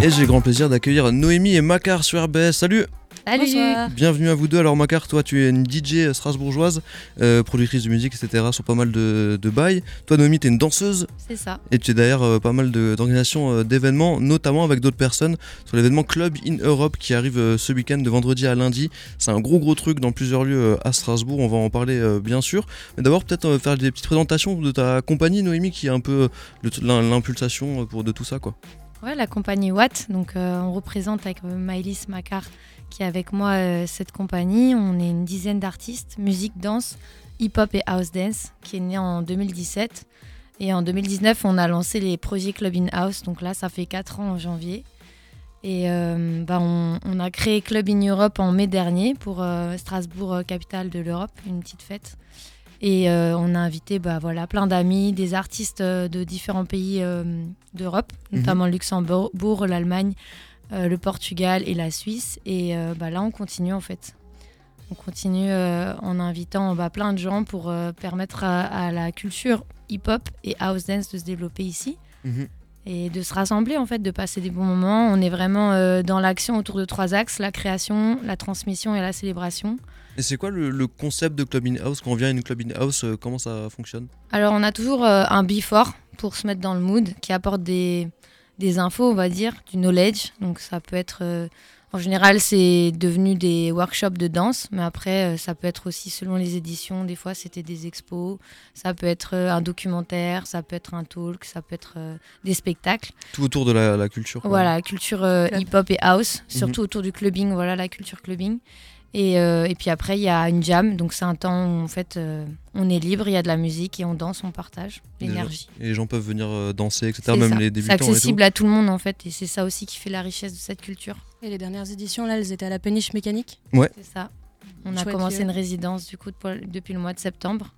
Et j'ai grand plaisir d'accueillir Noémie et Macar sur RBS. Salut Salut Bienvenue à vous deux. Alors Macar, toi tu es une DJ strasbourgeoise, euh, productrice de musique, etc. sur pas mal de, de bails. Toi Noémie, tu es une danseuse. C'est ça. Et tu es derrière euh, pas mal d'organisations euh, d'événements, notamment avec d'autres personnes, sur l'événement Club in Europe qui arrive euh, ce week-end de vendredi à lundi. C'est un gros gros truc dans plusieurs lieux euh, à Strasbourg, on va en parler euh, bien sûr. Mais d'abord peut-être euh, faire des petites présentations de ta compagnie Noémie qui est un peu l'impulsation euh, pour de tout ça quoi. Ouais, la compagnie Watt. Donc, euh, on représente avec euh, Maëlys Macar qui est avec moi euh, cette compagnie. On est une dizaine d'artistes, musique, danse, hip-hop et house dance, qui est né en 2017. Et en 2019, on a lancé les projets Club in House. Donc là, ça fait 4 ans en janvier. Et bah, on, a créé Club in Europe en mai dernier pour Strasbourg, capitale de l'Europe, une petite fête. Et euh, on a invité bah, voilà, plein d'amis, des artistes euh, de différents pays euh, d'Europe, Mhm. notamment Luxembourg, l'Allemagne, euh, le Portugal et la Suisse. Et bah, là, on continue en fait. On continue en invitant bah, plein de gens pour permettre à, à la culture hip-hop et house dance de se développer ici et de se rassembler en fait, de passer des bons moments. On est vraiment dans l'action autour de trois axes la création, la transmission et la célébration. Et c'est quoi le, le concept de Club in House Quand on vient à une Club in House, euh, comment ça fonctionne Alors, on a toujours euh, un before pour se mettre dans le mood qui apporte des, des infos, on va dire, du knowledge. Donc, ça peut être. euh, en général, c'est devenu des workshops de danse, mais après, euh, ça peut être aussi selon les éditions. Des fois, c'était des expos, ça peut être euh, un documentaire, ça peut être un talk, ça peut être euh, des spectacles. Tout autour de la, la culture. quoi. Voilà, culture euh, Club. hip-hop et house, surtout autour du clubbing, voilà, la culture clubbing. Et, euh, et puis après, il y a une jam, donc c'est un temps où en fait, euh, on est libre, il y a de la musique et on danse, on partage l'énergie. Et les gens peuvent venir euh, danser, etc. C'est Même ça. les C'est débutants. et tout. accessible à tout le monde en fait, et c'est ça aussi qui fait la richesse de cette culture. Et les dernières éditions, là, elles étaient à la péniche mécanique? C'est ça. On a Chouette commencé lieu. une résidence du coup de- depuis le mois de septembre,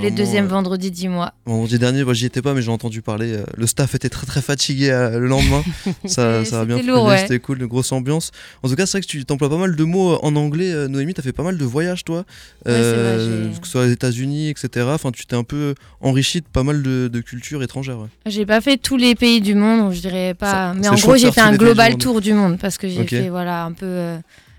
les deuxièmes euh, vendredis du mois. Vendredi dernier, moi j'y étais pas, mais j'ai entendu parler. euh, le staff était très très fatigué euh, le lendemain. ça, ça a bien ouais. c'était cool, une grosse ambiance. En tout cas, c'est vrai que tu t'emploies pas mal de mots en anglais. euh, Noémie, t'as fait pas mal de voyages, toi. c'est vrai, que ce soit aux États-Unis, etc. Enfin, tu t'es un peu enrichi de pas mal de, de cultures étrangères. ouais. J'ai pas fait tous les pays du monde, je dirais pas. Ça- mais en gros, j'ai fait un global tour du monde parce que j'ai fait voilà un peu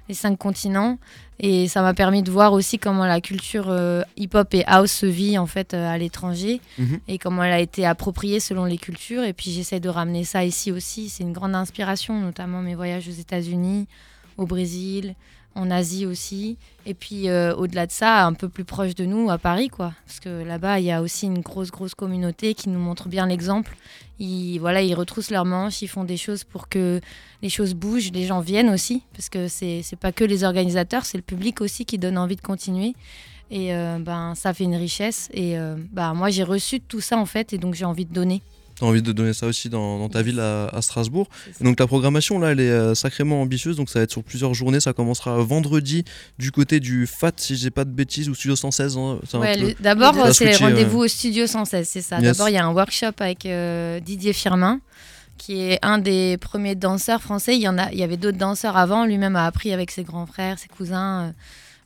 les cinq continents et ça m'a permis de voir aussi comment la culture euh, hip-hop et house se vit en fait euh, à l'étranger Mhm. et comment elle a été appropriée selon les cultures. Et puis j'essaie de ramener ça ici aussi. C'est une grande inspiration, notamment mes voyages aux États-Unis, au Brésil, en Asie aussi. Et puis euh, au-delà de ça, un peu plus proche de nous, à Paris, quoi. Parce que là-bas, il y a aussi une grosse, grosse communauté qui nous montre bien l'exemple. Ils, voilà, ils retroussent leurs manches, ils font des choses pour que les choses bougent, les gens viennent aussi. Parce que c'est c'est pas que les organisateurs, c'est le public aussi qui donne envie de continuer. Et euh, ben, ça fait une richesse. Et euh, bah, moi, j'ai reçu tout ça, en fait, et donc j'ai envie de donner. T'as envie de donner ça aussi dans, dans ta ville à, à Strasbourg. Et donc la programmation là, elle est euh, sacrément ambitieuse. Donc ça va être sur plusieurs journées. Ça commencera vendredi du côté du FAT, si j'ai pas de bêtises, ou Studio 116. hein. Ouais, le- D'abord, a c'est rendez-vous au studio 116, c'est ça. Yes. D'abord, il y a un workshop avec euh, Didier Firmin, qui est un des premiers danseurs français. Il y, en a, il y avait d'autres danseurs avant. Lui-même a appris avec ses grands frères, ses cousins. euh.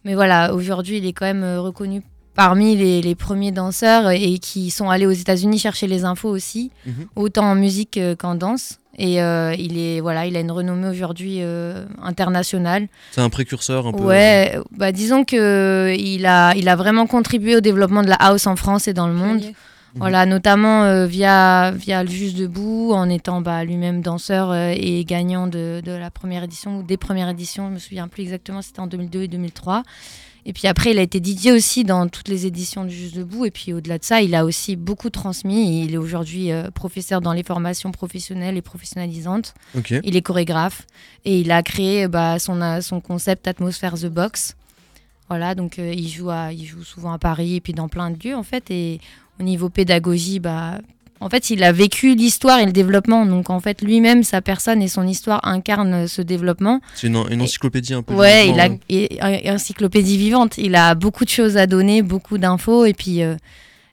Mais voilà, aujourd'hui, il est quand même euh, reconnu parmi les, les premiers danseurs et qui sont allés aux États-Unis chercher les infos aussi, Mhm. autant en musique euh, qu'en danse. Et euh, il, est, voilà, il a une renommée aujourd'hui euh, internationale. C'est un précurseur un peu. Ouais, bah disons que il a, il a vraiment contribué au développement de la house en France et dans le monde. Pionnier. Voilà, notamment euh, via, via le Juste Debout, en étant bah, lui-même danseur euh, et gagnant de, de la première édition, ou des premières éditions, je me souviens plus exactement, c'était en 2002 et 2003. Et puis après, il a été Didier aussi dans toutes les éditions du Juste Debout. Et puis au-delà de ça, il a aussi beaucoup transmis. Il est aujourd'hui euh, professeur dans les formations professionnelles et professionnalisantes. Ok. Il est chorégraphe et il a créé bah, son, euh, son concept Atmosphère The Box. Voilà, donc euh, il, joue à, il joue souvent à Paris et puis dans plein de lieux en fait. Et au niveau pédagogie, bah, en fait, il a vécu l'histoire et le développement. Donc en fait, lui-même, sa personne et son histoire incarnent ce développement. C'est une, une encyclopédie un peu. Ouais, il a ouais. et- et- encyclopédie vivante. Il a beaucoup de choses à donner, beaucoup d'infos et puis. euh,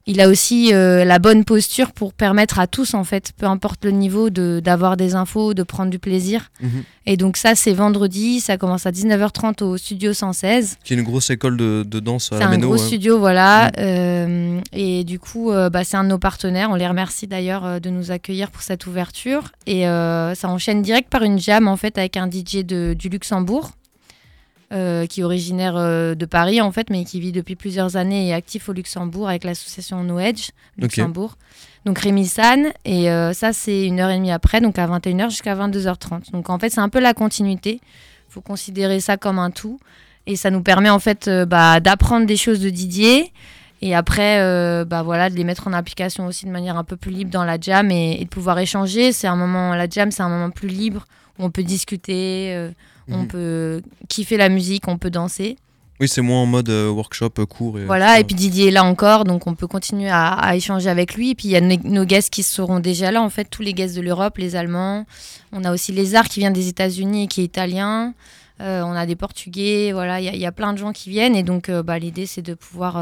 il a aussi euh, la bonne posture pour permettre à tous, en fait, peu importe le niveau, d'avoir des infos, de prendre du plaisir. Mhm. Et donc ça, c'est vendredi, ça commence à 19h30 au Studio 116. Qui est une grosse école de, de danse à C'est un gros ouais. studio, voilà. Mhm. Euh, et du coup, euh, bah, c'est un de nos partenaires. On les remercie d'ailleurs de nous accueillir pour cette ouverture. Et ça enchaîne direct par une jam, en fait, avec un DJ de, du Luxembourg. Euh, qui est originaire euh, de Paris en fait, mais qui vit depuis plusieurs années et est actif au Luxembourg avec l'association No Edge Luxembourg. Donc Rémi San, et euh, ça c'est une heure et demie après, donc à 21h jusqu'à 22h30. Donc en fait c'est un peu la continuité, il faut considérer ça comme un tout, et ça nous permet en fait bah, d'apprendre des choses de Didier, et après euh, bah, voilà, de les mettre en application aussi de manière un peu plus libre dans la jam, et, et de pouvoir échanger. C'est un moment, la jam c'est un moment plus libre, on peut discuter, euh, on Mhm. peut kiffer la musique, on peut danser. Oui, c'est moins en mode euh, workshop euh, court. Et, Voilà, et puis Didier est là encore, donc on peut continuer à, à échanger avec lui. Et puis il y a nos, nos guests qui seront déjà là, en fait, tous les guests de l'Europe, les Allemands. On a aussi Lézard qui vient des États-Unis et qui est italien. Euh, on a des Portugais, voilà, il y, a- il y a plein de gens qui viennent. Et donc bah, l'idée, c'est de pouvoir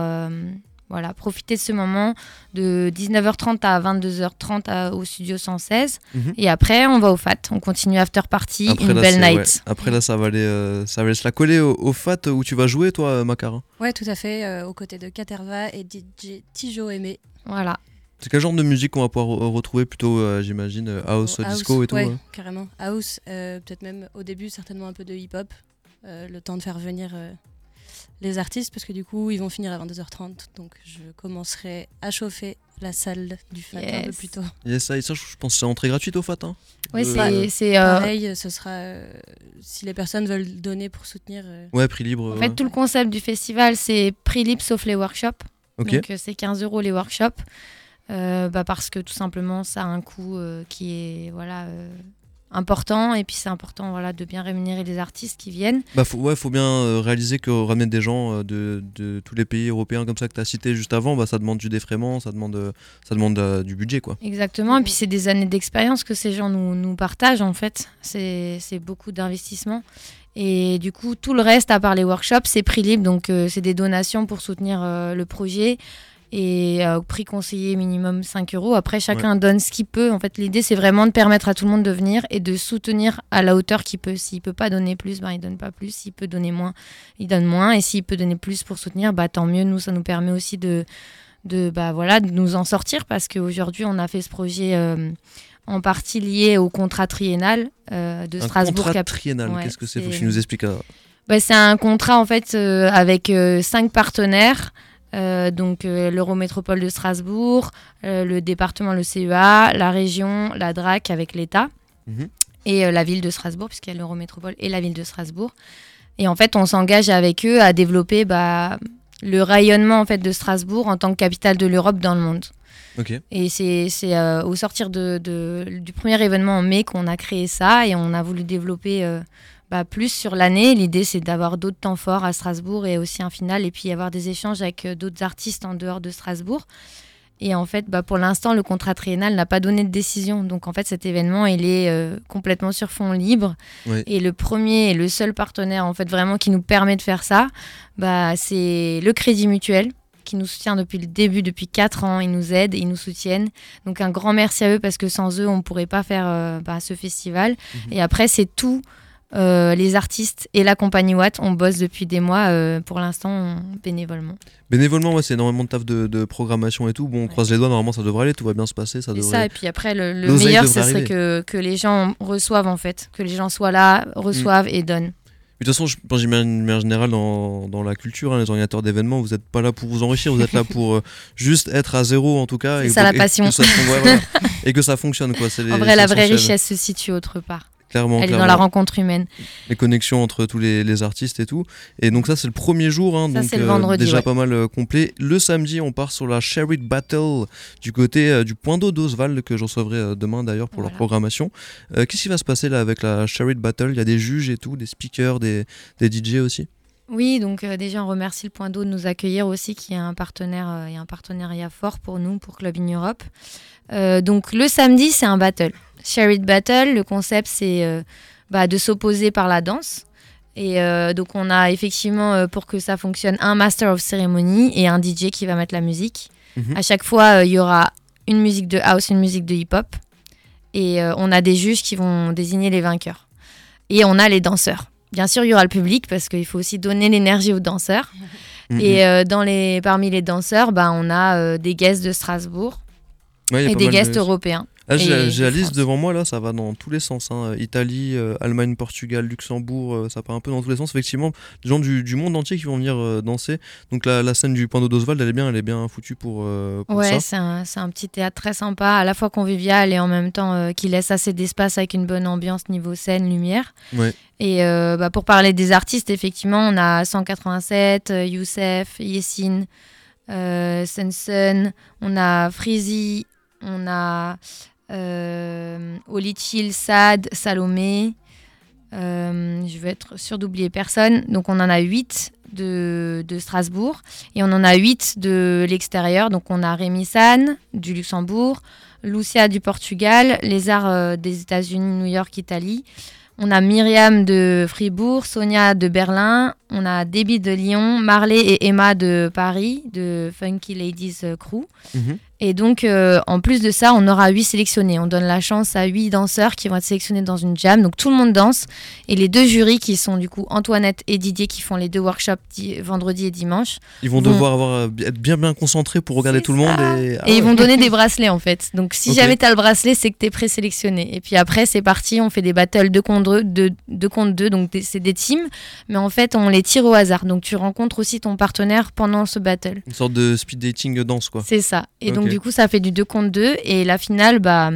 voilà, profiter de ce moment de 19h30 à 22h30 à- au studio 116. Mhm. Et après, on va au FAT, on continue after party, Après, une là, belle night. ouais. Après, là, ça va aller, euh, ça va aller se la coller au, au FAT où tu vas jouer, toi, euh, Macarin. Ouais, tout à fait, euh, aux côtés de Caterva et DJ Tijo Aimé. Voilà. C'est quel genre de musique qu'on va pouvoir re- retrouver plutôt, euh, j'imagine, euh, house, Au disco et tout ouais, ouais. carrément. House, euh, peut-être même au début, certainement un peu de hip-hop. euh, le temps de faire venir euh, les artistes, parce que du coup, ils vont finir à 22h30. Donc, je commencerai à chauffer la salle du FAT un peu Yes. plus tôt. Yes, ça, et ça, je pense que c'est entrée gratuite au FAT. Hein. Oui, Euh, c'est- c'est. euh, Pareil, ce sera. euh, si les personnes veulent donner pour soutenir. euh, Ouais, prix libre. En ouais. fait, tout le concept du festival, c'est prix libre sauf les workshops. Ok. Donc, c'est 15 euros les workshops. Euh, bah, parce que tout simplement, ça a un coût euh, qui est voilà, euh, important. Et puis, c'est important voilà, de bien rémunérer les artistes qui viennent. Bah, faut, ouais, faut bien euh, réaliser que ramener des gens euh, de, de tous les pays européens comme ça que tu as cité juste avant, bah, ça demande du défraiement, ça demande, euh, ça demande du budget. quoi. Exactement. Et puis, c'est des années d'expérience que ces gens nous, nous partagent, en fait. C'est c'est beaucoup d'investissement. Et du coup, tout le reste, à part les workshops, c'est prix libre. Donc, euh, c'est des donations pour soutenir euh, le projet. Et euh, au prix conseillé minimum 5 euros. Après, chacun donne ce qu'il peut. En fait, l'idée, c'est vraiment de permettre à tout le monde de venir et de soutenir à la hauteur qu'il peut. S'il peut pas donner plus, ben, il donne pas plus. S'il peut donner moins, il donne moins. Et s'il peut donner plus pour soutenir, bah, tant mieux. Nous, ça nous permet aussi de, de, bah, voilà, de nous en sortir parce qu'aujourd'hui, on a fait ce projet euh, en partie lié au contrat triennal euh, de Un Strasbourg. contrat triennal, Ouais, qu'est-ce que c'est Faut que tu nous expliques. euh, bah, c'est un contrat en fait euh, avec euh, cinq partenaires. Euh, donc euh, l'Eurométropole de Strasbourg, euh, le département, le CEA, la région, la DRAC avec l'État Mhm. et la ville de Strasbourg, puisqu'il y a l'Eurométropole et la ville de Strasbourg. Et en fait, on s'engage avec eux à développer bah, le rayonnement en fait, de Strasbourg en tant que capitale de l'Europe dans le monde. Et c'est au sortir de, de- du premier événement en mai qu'on a créé ça et on a voulu développer bah, plus sur l'année. L'idée, c'est d'avoir d'autres temps forts à Strasbourg et aussi un final et puis avoir des échanges avec euh, d'autres artistes en dehors de Strasbourg. Et en fait, bah, pour l'instant, le contrat triennal n'a pas donné de décision. Donc en fait, cet événement, il est euh, complètement sur fond libre. Et le premier et le seul partenaire, en fait, vraiment qui nous permet de faire ça, bah, c'est le Crédit Mutuel qui nous soutient depuis le début, depuis 4 ans. Ils nous aident, ils nous soutiennent. Donc un grand merci à eux parce que sans eux, on ne pourrait pas faire euh, bah, ce festival. Mhm. Et après, c'est tout. Euh, les artistes et la compagnie Watt, on bosse depuis des mois, euh, pour l'instant, on- bénévolement. Bénévolement, ouais, c'est énormément de taf de, de programmation et tout. Bon, on Ouais. croise les doigts, normalement ça devrait aller, tout va bien se passer. Ça devrait... ça, et puis après, le, meilleur, ce serait que, que les gens reçoivent, en fait. Que les gens soient là, reçoivent et donnent. De toute façon, je pense j'imagine de manière générale dans, dans la culture, hein, les organisateurs d'événements, vous n'êtes pas là pour vous enrichir, vous êtes là pour euh, juste être à zéro en tout cas. C'est et ça, la et que passion. ça ouais, voilà. et que ça fonctionne quoi. c'est les- En vrai, la vraie richesse se situe autre part. Clairement, Elle est clairement. dans la rencontre humaine. les connexions entre tous les, les artistes et tout. Et donc ça c'est le premier jour, hein, Ça, donc c'est le vendredi, déjà ouais. pas mal euh, complet. Le samedi on part sur la Sherry Battle du côté euh, du point d'eau d'Oswald que je recevrai euh, demain d'ailleurs pour leur programmation. Euh, Qu'est-ce qui va se passer là avec la Sherry Battle? Il y a des juges et tout, des speakers, des, des DJ aussi? Oui, donc euh, déjà on remercie le Point d'eau de nous accueillir aussi, qui est un partenaire euh, et un partenariat fort pour nous, pour Club in Europe. Euh, donc le samedi, c'est un battle. Share It Battle, le concept c'est bah, de s'opposer par la danse. Et donc on a effectivement, pour que ça fonctionne, un Master of Ceremony et un DJ qui va mettre la musique. Mhm. À chaque fois, il y aura une musique de house, une musique de hip-hop. Et on a des juges qui vont désigner les vainqueurs. Et on a les danseurs. Bien sûr, il y aura le public parce qu'il faut aussi donner l'énergie aux danseurs. Mhm. Et euh, dans les, parmi les danseurs, bah, on a euh, des guests de Strasbourg Ouais, et des de- guests européens. Ah, j'ai la liste devant moi là, ça va dans tous les sens. hein. Italie, euh, Allemagne, Portugal, Luxembourg, euh, ça part un peu dans tous les sens. Effectivement, des gens du, du monde entier qui vont venir euh, danser. Donc la, la scène du Point d'Oswald, elle est bien, elle est bien foutue pour, pour Ouais, c'est un, c'est un petit théâtre très sympa, à la fois convivial et en même temps qui laisse assez d'espace avec une bonne ambiance niveau scène, lumière. Ouais. Et bah, pour parler des artistes, effectivement, on a 187, euh, Youssef, Yessine, Sensen, on a Freezy, on a euh, Olichil, Sad, Salomé. Euh, je vais être sûre d'oublier personne. Donc on en a 8 de, Strasbourg et on en a 8 de l'extérieur. Donc on a Rémi San du Luxembourg, Lucia du Portugal, arts euh, des États-Unis, New York, Italie. On a Myriam de Fribourg, Sonia de Berlin, on a Debbie de Lyon, Marley et Emma de Paris, de Funky Ladies euh, Crew. Mhm. Et donc, euh, en plus de ça, on aura huit sélectionnés. On donne la chance à huit danseurs qui vont être sélectionnés dans une jam. Donc, tout le monde danse. Et les deux jurys qui sont du coup Antoinette et Didier qui font les deux workshops di- vendredi et dimanche. Ils vont devoir avoir, euh, être bien bien concentrés pour regarder tout le monde. Et, ah et ils vont donner des bracelets en fait. Donc, si jamais tu as le bracelet, c'est que tu es présélectionné. Et puis après, c'est parti. On fait des battles deux contre deux. Deux, deux contre deux donc, c'est des teams. Mais en fait, on les tire au hasard. Donc, tu rencontres aussi ton partenaire pendant ce battle. Une sorte de speed dating danse quoi. C'est ça. Et donc. Du coup, ça fait du 2 contre 2. Et la finale, bah,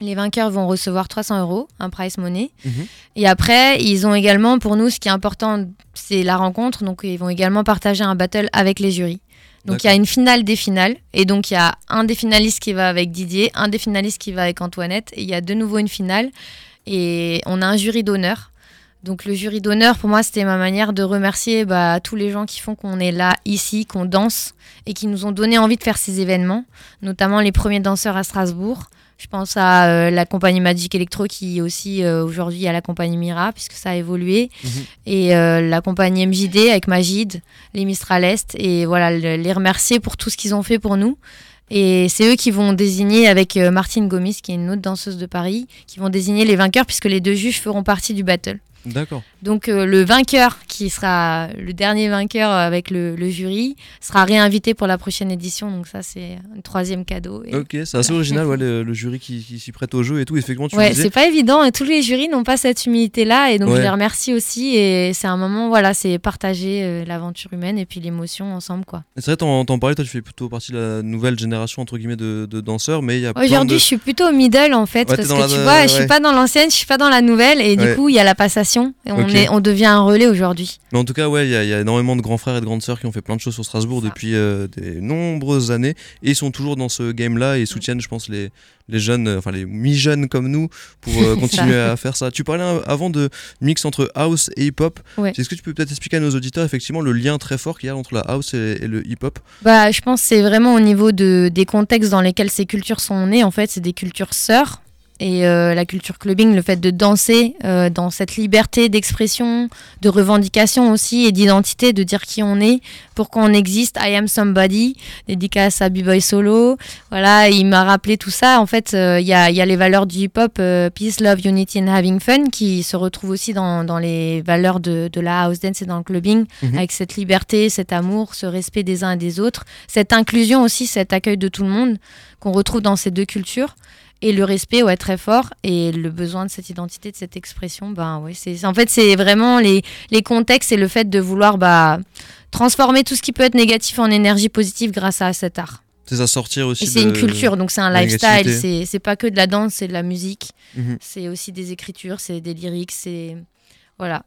les vainqueurs vont recevoir 300 euros, un prize money. Mhm. Et après, ils ont également, pour nous, ce qui est important, c'est la rencontre. Donc, ils vont également partager un battle avec les jurys. Donc, il y a une finale des finales. Et donc, il y a un des finalistes qui va avec Didier, un des finalistes qui va avec Antoinette. Et il y a de nouveau une finale. Et on a un jury d'honneur. Donc le jury d'honneur, pour moi, c'était ma manière de remercier bah, tous les gens qui font qu'on est là, ici, qu'on danse et qui nous ont donné envie de faire ces événements, notamment les premiers danseurs à Strasbourg. Je pense à euh, la compagnie Magic Electro qui aussi euh, aujourd'hui à la compagnie Mira puisque ça a évolué Mhm. et euh, la compagnie MJD avec Magid, les Mistral Est et voilà le- les remercier pour tout ce qu'ils ont fait pour nous. Et c'est eux qui vont désigner avec euh, Martine Gomis qui est une autre danseuse de Paris qui vont désigner les vainqueurs puisque les deux juges feront partie du battle. D'accord. Donc euh, le vainqueur, qui sera le dernier vainqueur avec le, le jury, sera réinvité pour la prochaine édition. Donc ça, c'est un troisième cadeau. Et- Ok, c'est assez original, ouais, le, le jury qui, qui s'y prête au jeu et tout. Effectivement, tu Ouais, disais. c'est pas évident et tous les jurys n'ont pas cette humilité-là et donc Ouais. je les remercie aussi et c'est un moment, voilà, c'est partager euh, l'aventure humaine et puis l'émotion ensemble, quoi. C'est vrai, t'en t'en parlais, toi, tu fais plutôt partie de la nouvelle génération entre guillemets de, de danseurs, mais il y a Aujourd'hui, de... je suis plutôt au middle en fait Ouais, parce que tu vois, je suis pas dans l'ancienne, je suis pas dans la nouvelle et du coup, il y a la passation et on, est, on devient un relais aujourd'hui. Mais en tout cas, ouais, il y, a- il y a énormément de grands frères et de grandes sœurs qui ont fait plein de choses sur Strasbourg depuis euh, des nombreuses années et ils sont toujours dans ce game-là et soutiennent, je pense, les, les jeunes, euh, enfin les mi-jeunes comme nous pour euh, continuer à faire ça. Tu parlais avant de mix entre house et hip-hop. Ouais. Est-ce que tu peux peut-être expliquer à nos auditeurs effectivement le lien très fort qu'il y a entre la house et, et le hip-hop? Bah, je pense que c'est vraiment au niveau de, des contextes dans lesquels ces cultures sont nées. En fait, c'est des cultures sœurs. Et euh, la culture clubbing, le fait de danser euh, dans cette liberté d'expression, de revendication aussi et d'identité, de dire qui on est, pourquoi on existe. I am somebody, dédicace à B-Boy Solo. Voilà, il m'a rappelé tout ça. En fait, euh, il y, a, il y a les valeurs du hip-hop, peace, love, unity and having fun, qui se retrouvent aussi dans, dans les valeurs de, de la house dance et dans le clubbing, Mhm. avec cette liberté, cet amour, ce respect des uns et des autres, cette inclusion aussi, cet accueil de tout le monde qu'on retrouve dans ces deux cultures. Et le respect, ouais, très fort. Et le besoin de cette identité, de cette expression, ben ouais, c'est en fait c'est vraiment les, les contextes et le fait de vouloir bah, transformer tout ce qui peut être négatif en énergie positive grâce à cet art. C'est ça sortir aussi. C'est une culture, donc c'est un lifestyle. C'est c'est pas que de la danse, c'est de la musique. Mhm. C'est aussi des écritures, c'est des lyrics, c'est voilà.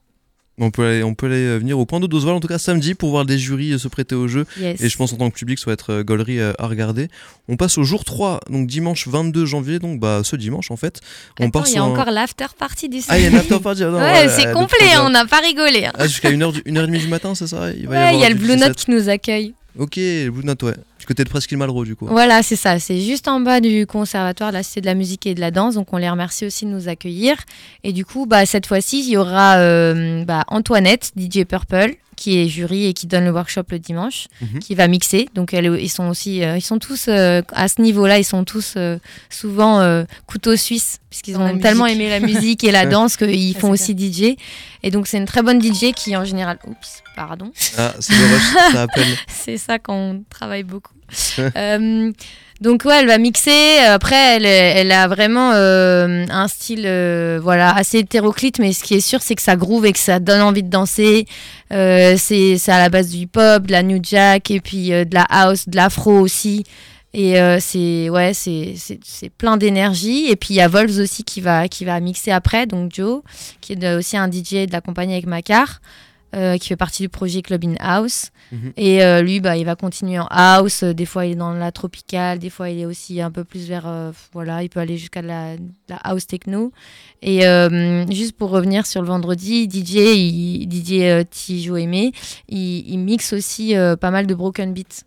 On peut aller, on peut aller euh, venir au point d'eau d'Oswald en tout cas samedi pour voir des jurys euh, se prêter au jeu. Yes. Et je pense en tant que public, ça va être euh, gaulerie à regarder. On passe au jour 3, donc dimanche 22 janvier, donc bah ce dimanche en fait. On Attends, part il y a un- encore l'after party du Ah, il y a une samedi. after party. ah non, Ouais, ouais, c'est le complet, on n'a pas rigolé. hein. Ah, jusqu'à 1h, du- 1h30 du matin, c'est ça Il va Ouais, il y a le Blue 17. Note qui nous accueille. Ok, le Blue Note, ouais. Du côté de Presqu'île Malraux, du coup. Voilà, c'est ça. C'est juste en bas du conservatoire de la Cité de la musique et de la danse. Donc, on les remercie aussi de nous accueillir. Et du coup, bah, cette fois-ci, il y aura euh, bah, Antoinette, DJ Purple, qui est jury et qui donne le workshop le dimanche, Mhm. qui va mixer. Donc, elle- ils sont aussi, euh, ils sont tous euh, à ce niveau-là, ils sont tous euh, souvent euh, couteau suisse, puisqu'ils ont tellement aimé la musique et la danse qu'ils Ah, font aussi DJ. Et donc, c'est une très bonne DJ qui, en général, oups, pardon. Ah, c'est ça appelle. C'est ça quand on travaille beaucoup. Euh, donc ouais, elle va mixer. Après, elle, elle a vraiment euh, un style euh, voilà assez hétéroclite, mais ce qui est sûr, c'est que ça groove et que ça donne envie de danser. C'est à la base du hip-hop, de la new jack et puis de la house, de l'afro aussi. Et c'est ouais, c'est plein d'énergie. Et puis il y a Volves aussi qui va qui va mixer après, donc Joe, qui est aussi un DJ de la compagnie avec Macar. Euh, qui fait partie du projet Club in House. Mhm. Et euh, lui, bah, il va continuer en house. Euh, Des fois, il est dans la tropicale. Des fois, il est aussi un peu plus vers. euh, voilà, il peut aller jusqu'à la, house techno. Et juste pour revenir sur le vendredi, DJ, il, DJ Tijo Aimé, il, il mixe aussi pas mal de broken beats.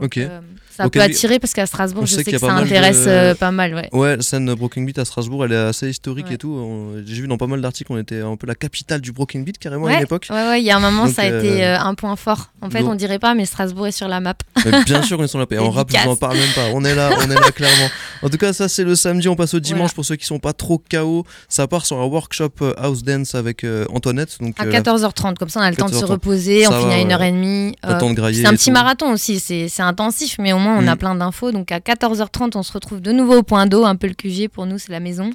Donc, euh, ça Broken peut attirer parce qu'à Strasbourg, On je sais que ça de- intéresse euh, pas mal. Ouais. Ouais, la scène Broken Beat à Strasbourg, elle est assez historique Ouais. et tout. J'ai vu dans pas mal d'articles, on était un peu la capitale du Broken Beat carrément à une époque. ouais, ouais, il y a un moment, Donc, ça a euh, été euh, un point fort. En fait, donc- on dirait pas, mais Strasbourg est sur la map. Mais bien sûr qu'on est sur la paix. En rap, je vous en parle même pas. On est là, on est là clairement. En tout cas, ça c'est le samedi. On passe au dimanche Voilà. pour ceux qui sont pas trop KO. Ça part sur un workshop house dance avec Antoinette. Donc À euh, 14h30, comme ça on a le temps de se 14h30. reposer, on finit à ouais. 1h30. le temps de grailler. c'est un et petit marathon aussi, c'est intensif, mais au moins on a Mm. plein d'infos. Donc à 14h30, on se retrouve de nouveau au point d'eau, un peu le QG pour nous, c'est la maison.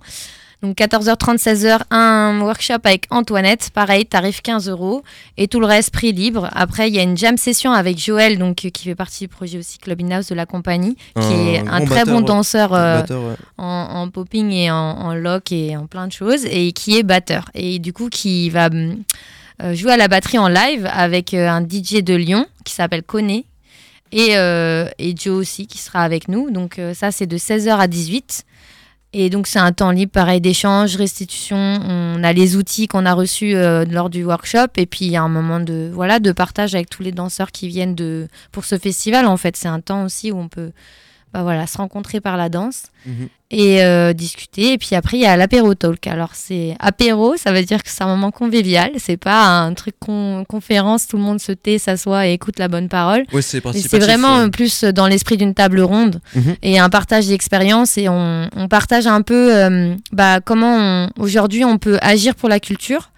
Donc 14h30, 16h, un workshop avec Antoinette, pareil, tarif 15 euros, et tout le reste prix libre. Après, il y a une jam session avec Joël, donc euh, qui fait partie du projet aussi Club in House de la compagnie, qui est un très bon batteur, danseur euh, Batteur, ouais. en, en popping et en, en lock et en plein de choses et qui est batteur et du coup qui va euh, jouer à la batterie en live avec euh, un DJ de Lyon qui s'appelle Koné et, euh, et Joe aussi qui sera avec nous. Donc euh, ça c'est de 16h à 18 et donc c'est un temps libre pareil d'échange restitution. On a les outils qu'on a reçus euh, lors du workshop. Et puis il y a un moment de voilà de partage avec tous les danseurs qui viennent de pour ce festival en fait. C'est un temps aussi où on peut bah voilà se rencontrer par la danse Mhm. et euh, discuter. Et puis après, il y a l'apéro talk. Alors, c'est apéro, ça veut dire que c'est un moment convivial. C'est pas un truc con- conférence, tout le monde se tait, s'assoit et écoute la bonne parole. Ouais, c'est c'est vraiment plus dans l'esprit d'une table ronde Mhm. et un partage d'expérience. Et on, on partage un peu euh, bah, comment aujourd'hui on peut agir pour la culture,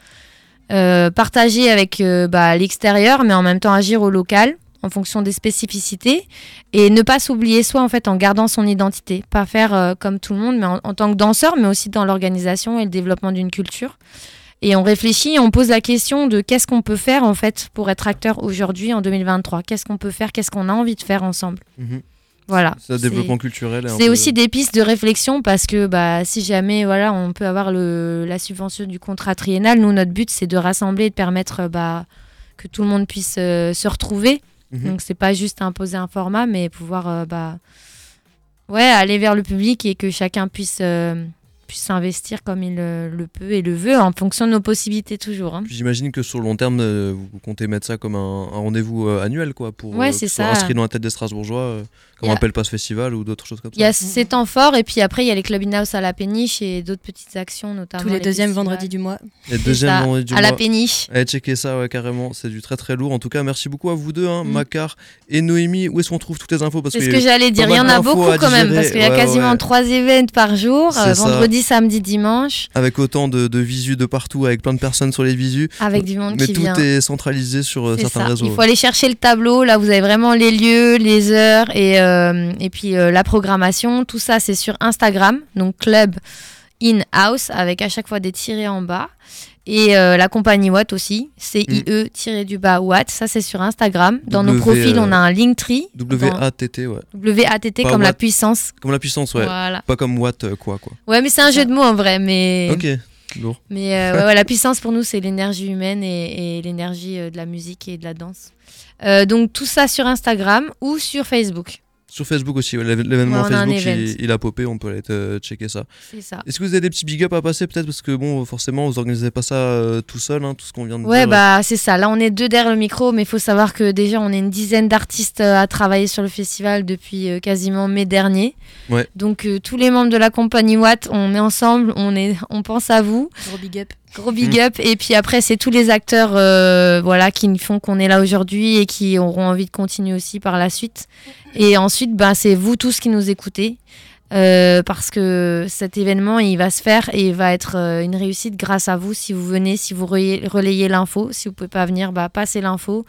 euh, partager avec bah, l'extérieur, mais en même temps agir au local en fonction des spécificités et ne pas s'oublier soi en fait en gardant son identité pas faire euh, comme tout le monde mais en, en tant que danseur mais aussi dans l'organisation et le développement d'une culture et on réfléchit on pose la question de qu'est-ce qu'on peut faire en fait pour être acteur aujourd'hui en 2023 qu'est-ce qu'on peut faire qu'est-ce qu'on a envie de faire ensemble Mhm. voilà C'est développement culturel. c'est peu- aussi des pistes de réflexion parce que bah, si jamais voilà, on peut avoir le, la subvention du contrat triennal, nous, notre but, c'est de rassembler et de permettre bah, que tout le monde puisse euh, se retrouver. Mhm. Donc, c'est pas juste imposer un format, mais pouvoir euh, bah, ouais, aller vers le public et que chacun puisse, euh, puisse s'investir comme il euh, le peut et le veut en fonction de nos possibilités toujours. hein. J'imagine que sur le long terme, euh, vous comptez mettre ça comme un, un rendez-vous euh, annuel, quoi, pour Ouais, euh, c'est que ce ça. inscrit dans la tête des Strasbourgeois, euh, comme Y a- un Pelpas Festival ou d'autres choses comme Il y a ça. ces temps forts et puis après, il y a les club in-house à la péniche et d'autres petites actions, notamment Tous les deuxièmes festivals. vendredis du mois. Et C'est deuxième ça, vendredi du à la mois. péniche. Allez checker ça ouais, carrément, c'est du très très lourd. En tout cas, merci beaucoup à vous deux, hein, Mm. Macar et Noémie. Où est-ce qu'on trouve toutes les infos? Parce C'est ce que j'allais dire. pas Il y en a beaucoup quand même, parce qu'il y a quasiment trois événements par jour. Ça. Vendredi, samedi, dimanche, avec autant de, de visus de partout, avec plein de personnes sur les visus. avec du monde Mais qui tout vient. est centralisé sur euh, certains ça. réseaux. Il faut aller chercher le tableau. Là, vous avez vraiment les lieux, les heures et, euh, et puis euh, la programmation. Tout ça, c'est sur Instagram. Donc, Club In House, avec à chaque fois des tirés en bas. Et euh, la compagnie Watt aussi. C-I-E-du-bas Watt. Ça, c'est sur Instagram. Dans nos profils, euh, on a un Linktree. W-A-T-T, ouais. W-A-T-T comme la puissance. Comme la puissance, ouais. Voilà. Pas comme Watt, euh, quoi, quoi. Ouais, mais c'est un jeu de mots en vrai. Mais... Ok, lourd. Mais euh, ouais, ouais, la puissance pour nous, c'est l'énergie humaine et, et l'énergie euh, de la musique et de la danse. Euh, donc tout ça sur Instagram ou sur Facebook. Sur Facebook aussi, ouais, l'événement Ouais, a Facebook il, a popé, on peut aller te checker ça. C'est ça. Est-ce que vous avez des petits big up à passer peut-être? Parce que bon forcément vous organisez pas ça euh, tout seul, hein, tout ce qu'on vient de Ouais, dire. bah c'est ça. Là, on est deux derrière le micro, mais il faut savoir que déjà, on est une dizaine d'artistes euh, à travailler sur le festival depuis euh, quasiment mai dernier. Ouais. Donc, euh, tous les membres de la compagnie Watt, on est ensemble, on, est, on pense à vous. Gros big up. Gros big up. Et puis après, c'est tous les acteurs euh, voilà, qui font qu'on est là aujourd'hui et qui auront envie de continuer aussi par la suite. Et ensuite, ben, c'est vous tous qui nous écoutez. euh, parce que cet événement, il va se faire et il va être euh, une réussite grâce à vous. Si vous venez, si vous relayez, l'info. Si vous pouvez pas venir, bah, passez l'info.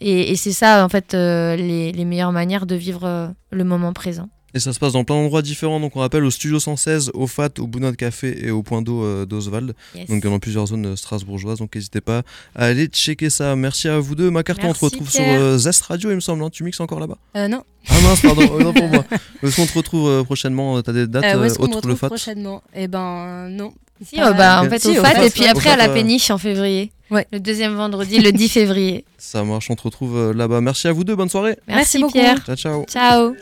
Et, c'est ça, en fait, les, meilleures manières de vivre le moment présent. Et ça se passe dans plein d'endroits différents. Donc on rappelle au Studio 116, au FAT, au Bounat Café et au Point d'eau euh, d'Oswald. Yes. Donc dans plusieurs zones euh, strasbourgeoises. Donc n'hésitez pas à aller checker ça. Merci à vous deux. Macarton, on te retrouve Pierre. sur euh, Zest Radio, il me semble. hein. Tu mixes encore là-bas? Euh, non. Ah mince, pardon. euh, non pour moi. Est-ce qu'on te retrouve euh, prochainement T'as des dates Euh, où est-ce qu'on me autres que le retrouve FAT? prochainement? Eh ben, non. Si, euh, bah, en fait, Si, au au FAT, FAT, et puis après à la euh, péniche en février. Ouais. Le deuxième vendredi, le 10 février. Ça marche, on te retrouve là-bas. Merci à vous deux, bonne soirée. Merci Merci, beaucoup. Pierre. Ciao, ciao. Ciao.